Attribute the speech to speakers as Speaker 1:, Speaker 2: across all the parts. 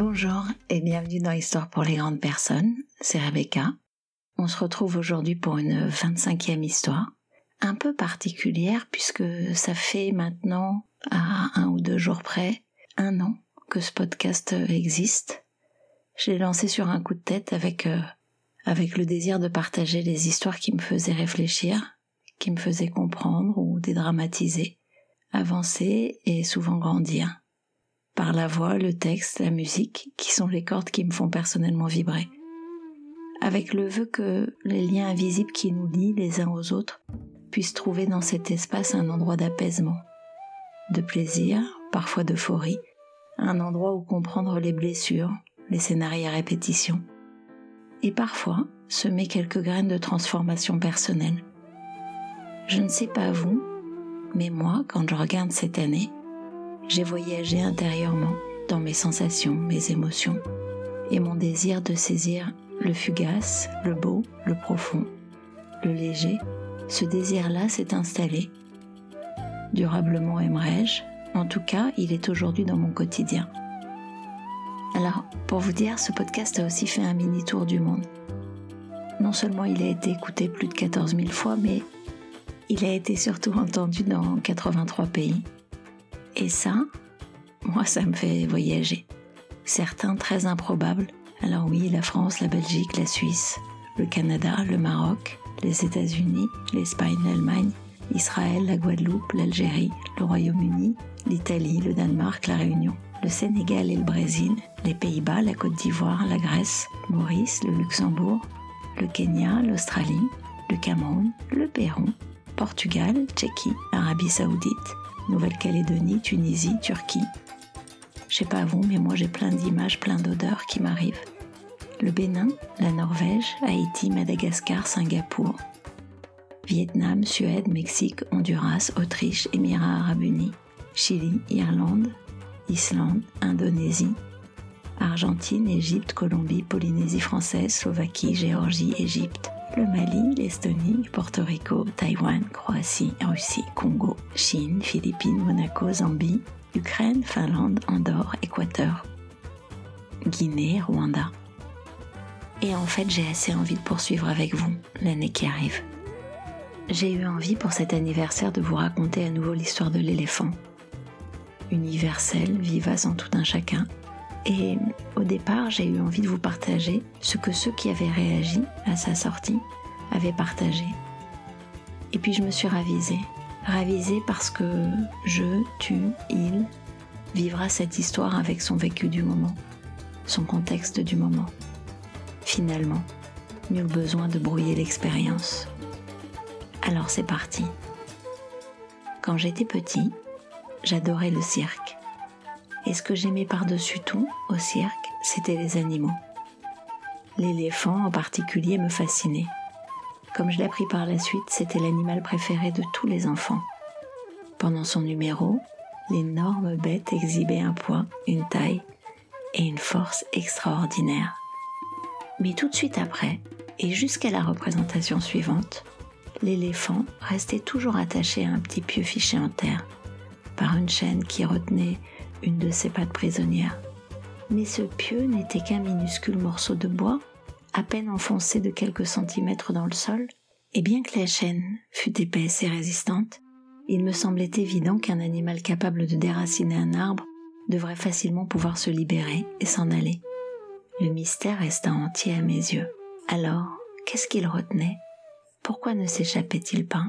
Speaker 1: Bonjour et bienvenue dans Histoire pour les grandes personnes, c'est Rebecca. On se retrouve aujourd'hui pour une 25e histoire, un peu particulière puisque ça fait maintenant, à un ou deux jours près, un an que ce podcast existe. Je l'ai lancé sur un coup de tête avec, euh, avec le désir de partager les histoires qui me faisaient réfléchir, qui me faisaient comprendre ou dédramatiser, avancer et souvent grandir par la voix, le texte, la musique, qui sont les cordes qui me font personnellement vibrer. Avec le vœu que les liens invisibles qui nous lient les uns aux autres puissent trouver dans cet espace un endroit d'apaisement, de plaisir, parfois d'euphorie, un endroit où comprendre les blessures, les scénarios à répétition, et parfois semer quelques graines de transformation personnelle. Je ne sais pas vous, mais moi, quand je regarde cette année, j'ai voyagé intérieurement dans mes sensations, mes émotions et mon désir de saisir le fugace, le beau, le profond, le léger. Ce désir-là s'est installé. Durablement aimerais-je, en tout cas, il est aujourd'hui dans mon quotidien. Alors, pour vous dire, ce podcast a aussi fait un mini tour du monde. Non seulement il a été écouté plus de 14 000 fois, mais il a été surtout entendu dans 83 pays. Et ça, moi, ça me fait voyager. Certains très improbables. Alors oui, la France, la Belgique, la Suisse, le Canada, le Maroc, les États-Unis, l'Espagne, l'Allemagne, Israël, la Guadeloupe, l'Algérie, le Royaume-Uni, l'Italie, le Danemark, la Réunion, le Sénégal et le Brésil, les Pays-Bas, la Côte d'Ivoire, la Grèce, Maurice, le Luxembourg, le Kenya, l'Australie, le Cameroun, le Pérou, Portugal, Tchéquie, Arabie Saoudite, Nouvelle-Calédonie, Tunisie, Turquie. Je sais pas vous, mais moi j'ai plein d'images, plein d'odeurs qui m'arrivent. Le Bénin, la Norvège, Haïti, Madagascar, Singapour. Vietnam, Suède, Mexique, Honduras, Autriche, Émirats arabes unis, Chili, Irlande, Islande, Indonésie, Argentine, Égypte, Colombie, Polynésie française, Slovaquie, Géorgie, Égypte, le Mali, l'Estonie, Porto Rico, Taïwan, Croatie, Russie, Congo, Chine, Philippines, Monaco, Zambie, Ukraine, Finlande, Andorre, Équateur, Guinée, Rwanda. Et en fait, j'ai assez envie de poursuivre avec vous l'année qui arrive. J'ai eu envie pour cet anniversaire de vous raconter à nouveau l'histoire de l'éléphant. Universelle, vivace en tout un chacun, et au départ, j'ai eu envie de vous partager ce que ceux qui avaient réagi à sa sortie avaient partagé. Et puis je me suis ravisée. Ravisée parce que je, tu, il vivra cette histoire avec son vécu du moment, son contexte du moment. Finalement, nul besoin de brouiller l'expérience. Alors c'est parti. Quand j'étais petit, j'adorais le cirque. Et ce que j'aimais par-dessus tout au cirque, c'était les animaux. L'éléphant en particulier me fascinait. Comme je l'ai appris par la suite, c'était l'animal préféré de tous les enfants. Pendant son numéro, l'énorme bête exhibait un poids, une taille et une force extraordinaires. Mais tout de suite après, et jusqu'à la représentation suivante, l'éléphant restait toujours attaché à un petit pieu fiché en terre, par une chaîne qui retenait une de ses pattes prisonnières. Mais ce pieu n'était qu'un minuscule morceau de bois, à peine enfoncé de quelques centimètres dans le sol, et bien que la chaîne fût épaisse et résistante, il me semblait évident qu'un animal capable de déraciner un arbre devrait facilement pouvoir se libérer et s'en aller. Le mystère resta entier à mes yeux. Alors, qu'est-ce qu'il retenait? Pourquoi ne s'échappait-il pas?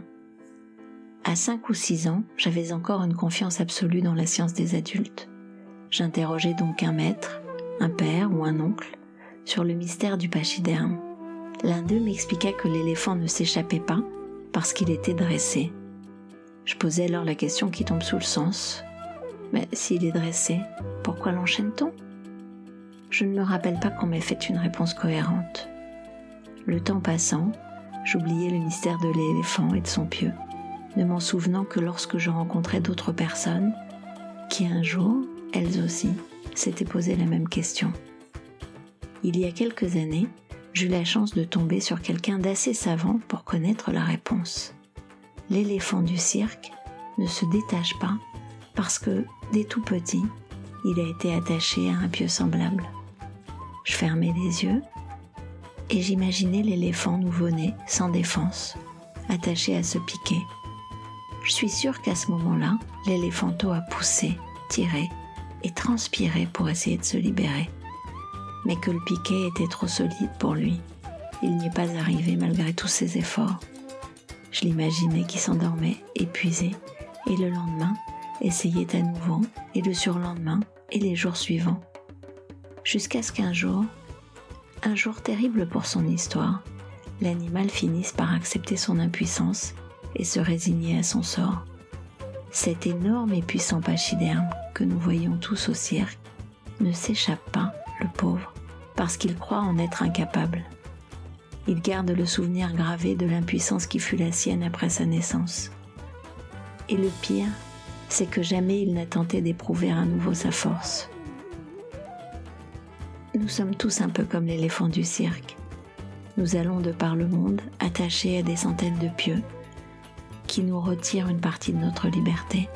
Speaker 1: À 5 ou 6 ans, j'avais encore une confiance absolue dans la science des adultes. J'interrogeais donc un maître, un père ou un oncle sur le mystère du pachyderme. L'un d'eux m'expliqua que l'éléphant ne s'échappait pas parce qu'il était dressé. Je posais alors la question qui tombe sous le sens. Mais s'il est dressé, pourquoi l'enchaîne-t-on? Je ne me rappelle pas qu'on m'ait fait une réponse cohérente. Le temps passant, j'oubliais le mystère de l'éléphant et de son pieu ne m'en souvenant que lorsque je rencontrais d'autres personnes qui un jour, elles aussi, s'étaient posé la même question. Il y a quelques années, j'eus la chance de tomber sur quelqu'un d'assez savant pour connaître la réponse. L'éléphant du cirque ne se détache pas parce que, dès tout petit, il a été attaché à un pieu semblable. Je fermais les yeux et j'imaginais l'éléphant nouveau-né, sans défense, attaché à ce piquet. Je suis sûre qu'à ce moment-là, l'éléphanto a poussé, tiré et transpiré pour essayer de se libérer. Mais que le piquet était trop solide pour lui. Il n'y est pas arrivé malgré tous ses efforts. Je l'imaginais qui s'endormait, épuisé, et le lendemain, essayait à nouveau, et le surlendemain, et les jours suivants. Jusqu'à ce qu'un jour, un jour terrible pour son histoire, l'animal finisse par accepter son impuissance et se résigner à son sort. Cet énorme et puissant pachyderme que nous voyons tous au cirque ne s'échappe pas, le pauvre, parce qu'il croit en être incapable. Il garde le souvenir gravé de l'impuissance qui fut la sienne après sa naissance. Et le pire, c'est que jamais il n'a tenté d'éprouver à nouveau sa force. Nous sommes tous un peu comme l'éléphant du cirque. Nous allons de par le monde attachés à des centaines de pieux qui nous retirent une partie de notre liberté.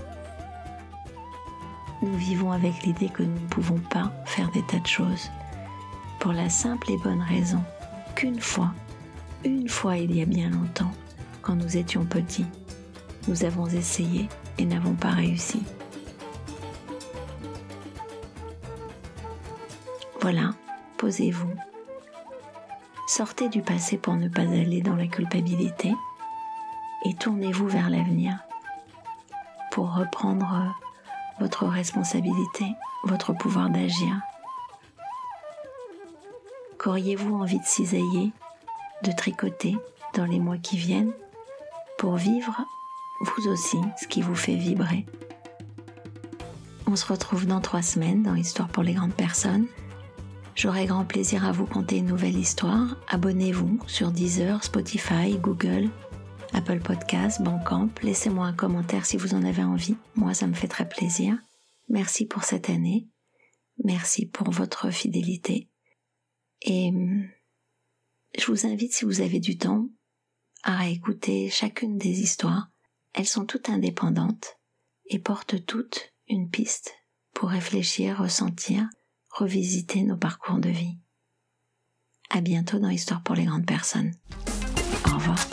Speaker 1: Nous vivons avec l'idée que nous ne pouvons pas faire des tas de choses, pour la simple et bonne raison qu'une fois, une fois il y a bien longtemps, quand nous étions petits, nous avons essayé et n'avons pas réussi. Voilà, posez-vous. Sortez du passé pour ne pas aller dans la culpabilité et tournez-vous vers l'avenir pour reprendre votre responsabilité, votre pouvoir d'agir. Qu'auriez-vous envie de cisailler, de tricoter dans les mois qui viennent pour vivre vous aussi ce qui vous fait vibrer? On se retrouve dans trois semaines dans Histoire pour les grandes personnes. J'aurai grand plaisir à vous conter une nouvelle histoire. Abonnez-vous sur Deezer, Spotify, Google, Apple Podcasts, Bandcamp. Laissez-moi un commentaire si vous en avez envie. Moi, ça me fait très plaisir. Merci pour cette année. Merci pour votre fidélité. Et hum, je vous invite, si vous avez du temps, à écouter chacune des histoires. Elles sont toutes indépendantes et portent toutes une piste pour réfléchir, ressentir, revisiter nos parcours de vie. À bientôt dans Histoire pour les grandes personnes. Au revoir.